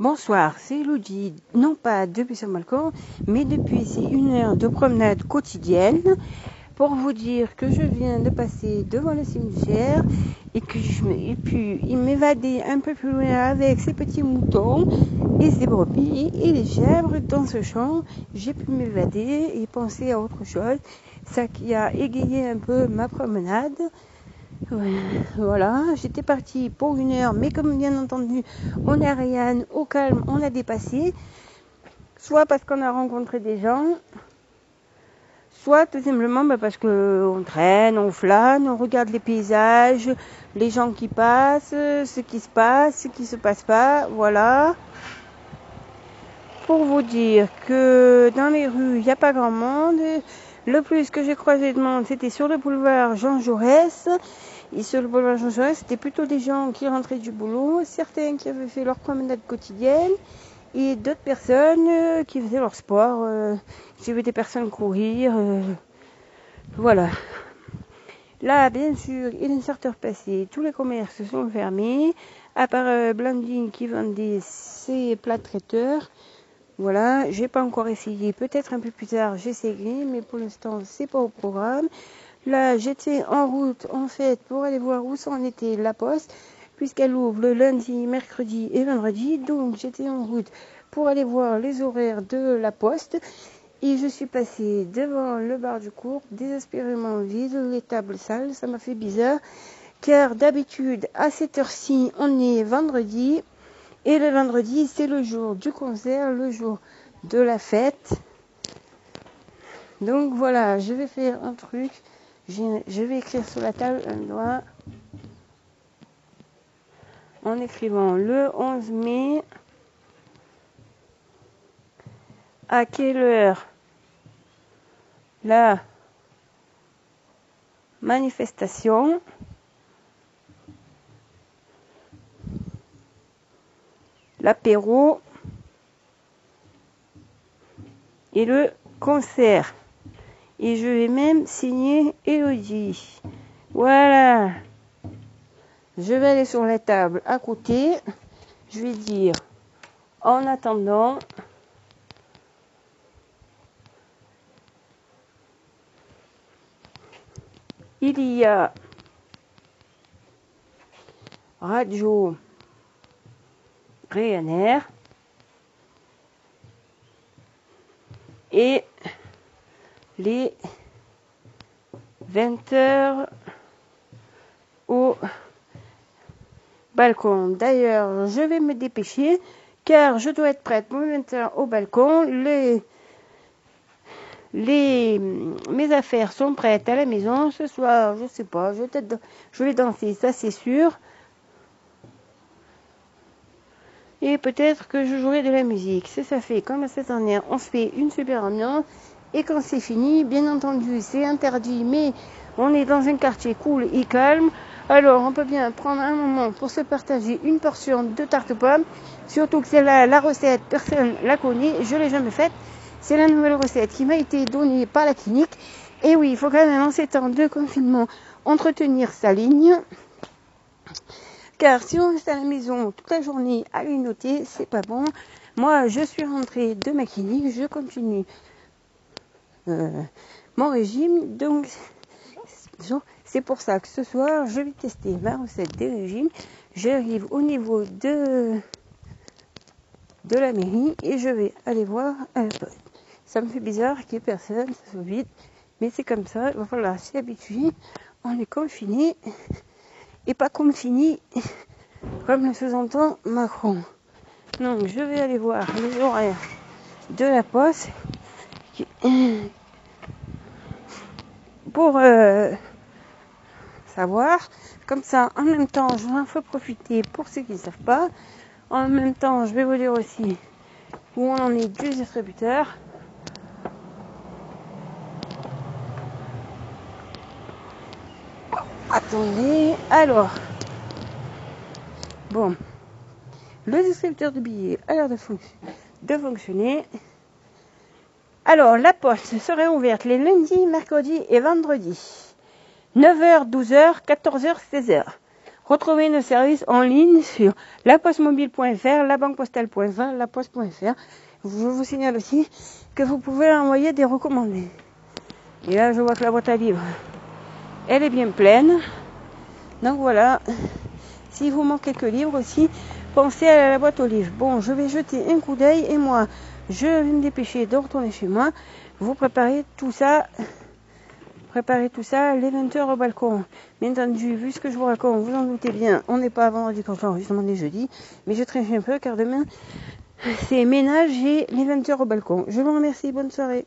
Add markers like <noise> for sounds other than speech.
Bonsoir, c'est Elodie, non pas depuis son balcon, mais depuis ces une heure de promenade quotidienne pour vous dire que je viens de passer devant le cimetière et que je me, puis il un peu plus loin avec ses petits moutons et ses brebis et les chèvres dans ce champ. J'ai pu m'évader et penser à autre chose, ça qui a égayé un peu ma promenade. Voilà, j'étais partie pour une heure, mais comme bien entendu, on est à au calme, on a dépassé. Soit parce qu'on a rencontré des gens, soit tout simplement bah, parce qu'on traîne, on flâne, on regarde les paysages, les gens qui passent, ce qui se passe, ce qui se passe pas, voilà. Pour vous dire que dans les rues, il n'y a pas grand monde. Le plus que j'ai croisé de monde, c'était sur le boulevard Jean Jaurès. Et sur le boulevard Jean Jaurès, c'était plutôt des gens qui rentraient du boulot, certains qui avaient fait leur promenade quotidienne, et d'autres personnes euh, qui faisaient leur sport. Euh, J'ai vu des personnes courir. Euh, voilà. Là, bien sûr, il est 7 heure passée, tous les commerces sont fermés, à part Blandine qui vendait ses plats traiteurs. Voilà, j'ai pas encore essayé. Peut-être un peu plus tard, j'essaierai, mais pour l'instant, c'est pas au programme. Là, j'étais en route, en fait, pour aller voir où s'en était la poste, puisqu'elle ouvre le lundi, mercredi et vendredi. Donc, j'étais en route pour aller voir les horaires de la poste. Et je suis passée devant le bar du cours, désespérément vide, les tables sales. Ça m'a fait bizarre, car d'habitude, à cette heure-ci, on est vendredi. Et le vendredi, c'est le jour du concert, le jour de la fête. Donc voilà, je vais faire un truc. Je vais écrire sur la table un doigt en écrivant le 11 mai à quelle heure la manifestation? L'apéro et le concert. Et je vais même signer Elodie. Voilà. Je vais aller sur la table à côté. Je vais dire, en attendant, il y a Radio Et les 20 heures au balcon. D'ailleurs, je vais me dépêcher car je dois être prête pour 20 heures au balcon. Les, mes affaires sont prêtes à la maison. Ce soir, je sais pas, je vais danser, ça c'est sûr. Et peut-être que je jouerai de la musique. C'est ça fait comme cette année, on se fait une super ambiance. Et quand c'est fini, bien entendu, c'est interdit, mais on est dans un quartier cool et calme. Alors, on peut bien prendre un moment pour se partager une portion de tarte pomme. Surtout que c'est là la recette, personne la connaît, je l'ai jamais faite. C'est la nouvelle recette qui m'a été donnée par la clinique. Et oui, il faut quand même, en ces temps de confinement, entretenir sa ligne. Car si on reste à la maison toute la journée à noter, c'est pas bon. Moi, je suis rentrée de ma clinique, je continue euh, mon régime. Donc, c'est pour ça que ce soir, je vais tester ma recette des régimes. J'arrive au niveau de, la mairie et je vais aller voir un pote. Ça me fait bizarre qu'il n'y ait personne, ça soit vide. Mais c'est comme ça, voilà, c'est habitué. On est confiné et pas comme fini, <laughs> comme le sous-entend Macron. Donc je vais aller voir les horaires de la poste <coughs> pour euh, savoir. Comme ça, en même temps, je vais en profiter pour ceux qui ne savent pas. En même temps, je vais vous dire aussi où on en est du distributeur. Attendez, alors. Bon. Le distributeur de billets a l'air de, fonctionner. Alors, la poste serait ouverte les lundis, mercredis et vendredis. 9h, 12h, 14h, 16h. Retrouvez nos services en ligne sur lapostmobile.fr, labanquepostale.20, laposte.fr. Je vous signale aussi que vous pouvez envoyer des recommandés. Et là, je vois que la boîte à livres, elle est bien pleine. Donc voilà, s'il vous manque quelques livres aussi, pensez à la boîte aux livres. Bon, je vais jeter un coup d'œil et moi, je vais me dépêcher de retourner chez moi. Vous préparez tout ça, préparez tout ça les 20 heures au balcon. Bien entendu, vu ce que je vous raconte, vous en doutez bien, on n'est pas vendredi quand justement les jeudis, mais je traîne un peu car demain, c'est ménage et les 20 heures au balcon. Je vous remercie, bonne soirée.